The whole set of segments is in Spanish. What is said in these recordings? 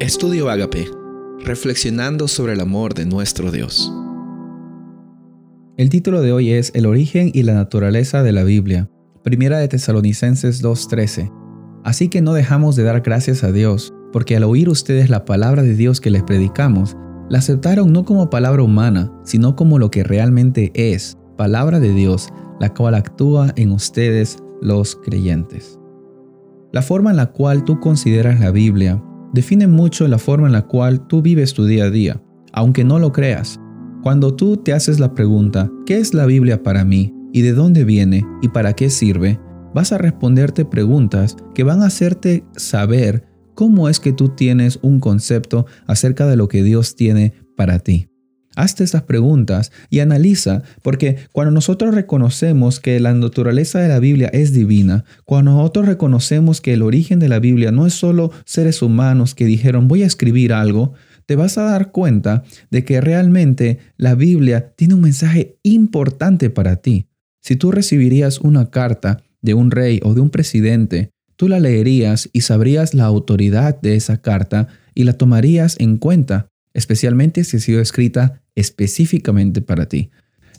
Estudio Agape, reflexionando sobre el amor de nuestro Dios. El título de hoy es El origen y la naturaleza de la Biblia, Primera de Tesalonicenses 2:13. Así que no dejamos de dar gracias a Dios, porque al oír ustedes la palabra de Dios que les predicamos, la aceptaron no como palabra humana, sino como lo que realmente es, palabra de Dios, la cual actúa en ustedes los creyentes. La forma en la cual tú consideras la Biblia define mucho la forma en la cual tú vives tu día a día, aunque no lo creas. Cuando tú te haces la pregunta, ¿qué es la Biblia para mí? ¿Y de dónde viene? ¿Y para qué sirve? Vas a responderte preguntas que van a hacerte saber cómo es que tú tienes un concepto acerca de lo que Dios tiene para ti. Hazte estas preguntas y analiza, porque cuando nosotros reconocemos que la naturaleza de la Biblia es divina, cuando nosotros reconocemos que el origen de la Biblia no es solo seres humanos que dijeron voy a escribir algo, te vas a dar cuenta de que realmente la Biblia tiene un mensaje importante para ti. Si tú recibirías una carta de un rey o de un presidente, tú la leerías y sabrías la autoridad de esa carta y la tomarías en cuenta especialmente si ha sido escrita específicamente para ti.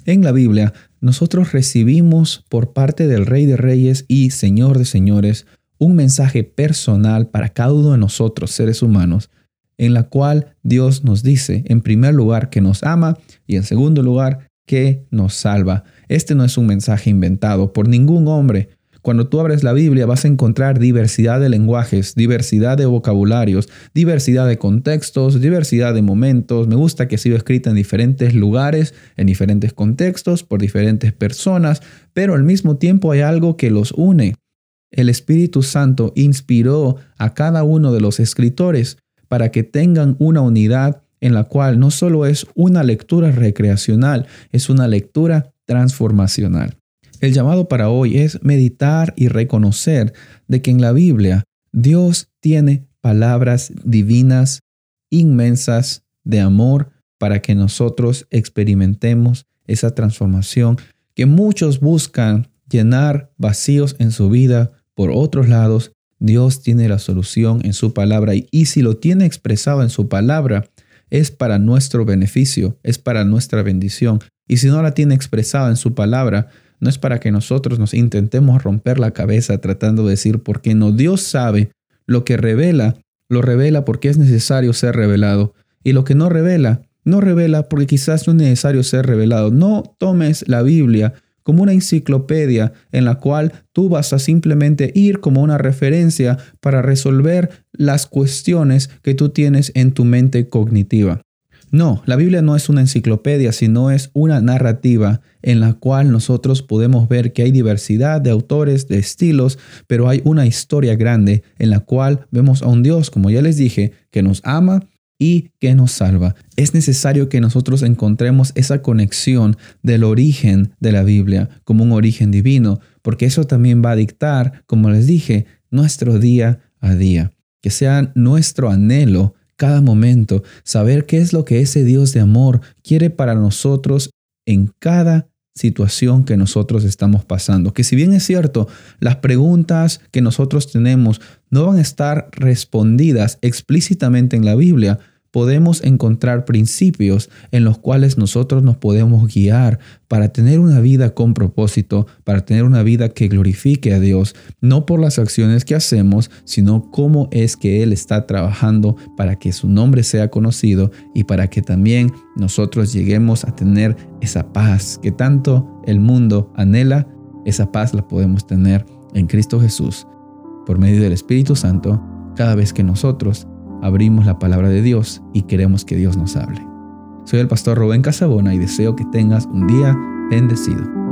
En la Biblia, nosotros recibimos por parte del Rey de Reyes y Señor de Señores un mensaje personal para cada uno de nosotros, seres humanos, en la cual Dios nos dice, en primer lugar, que nos ama y en segundo lugar, que nos salva. Este no es un mensaje inventado por ningún hombre, cuando tú abres la Biblia vas a encontrar diversidad de lenguajes, diversidad de vocabularios, diversidad de contextos, diversidad de momentos. Me gusta que ha sido escrita en diferentes lugares, en diferentes contextos, por diferentes personas, pero al mismo tiempo hay algo que los une. El Espíritu Santo inspiró a cada uno de los escritores para que tengan una unidad en la cual no solo es una lectura recreacional, es una lectura transformacional. El llamado para hoy es meditar y reconocer de que en la Biblia Dios tiene palabras divinas inmensas de amor para que nosotros experimentemos esa transformación que muchos buscan llenar vacíos en su vida por otros lados. Dios tiene la solución en su palabra y, si lo tiene expresado en su palabra, es para nuestro beneficio, es para nuestra bendición. Y si no la tiene expresada en su palabra, no es para que nosotros nos intentemos romper la cabeza tratando de decir por qué no. Dios sabe lo que revela, lo revela porque es necesario ser revelado. Y lo que no revela, no revela porque quizás no es necesario ser revelado. No tomes la Biblia como una enciclopedia en la cual tú vas a simplemente ir como una referencia para resolver las cuestiones que tú tienes en tu mente cognitiva. No, la Biblia no es una enciclopedia, sino es una narrativa en la cual nosotros podemos ver que hay diversidad de autores, de estilos, pero hay una historia grande en la cual vemos a un Dios, como ya les dije, que nos ama y que nos salva. Es necesario que nosotros encontremos esa conexión del origen de la Biblia como un origen divino, porque eso también va a dictar, como les dije, nuestro día a día. Que sea nuestro anhelo cada momento, saber qué es lo que ese Dios de amor quiere para nosotros en cada situación que nosotros estamos pasando. Que si bien es cierto, las preguntas que nosotros tenemos no van a estar respondidas explícitamente en la Biblia, podemos encontrar principios en los cuales nosotros nos podemos guiar para tener una vida con propósito, para tener una vida que glorifique a Dios, no por las acciones que hacemos, sino cómo es que Él está trabajando para que su nombre sea conocido y para que también nosotros lleguemos a tener esa paz que tanto el mundo anhela, esa paz la podemos tener en Cristo Jesús por medio del Espíritu Santo cada vez que nosotros abrimos la palabra de Dios y queremos que Dios nos hable. Soy el pastor Rubén Casabona y deseo que tengas un día bendecido.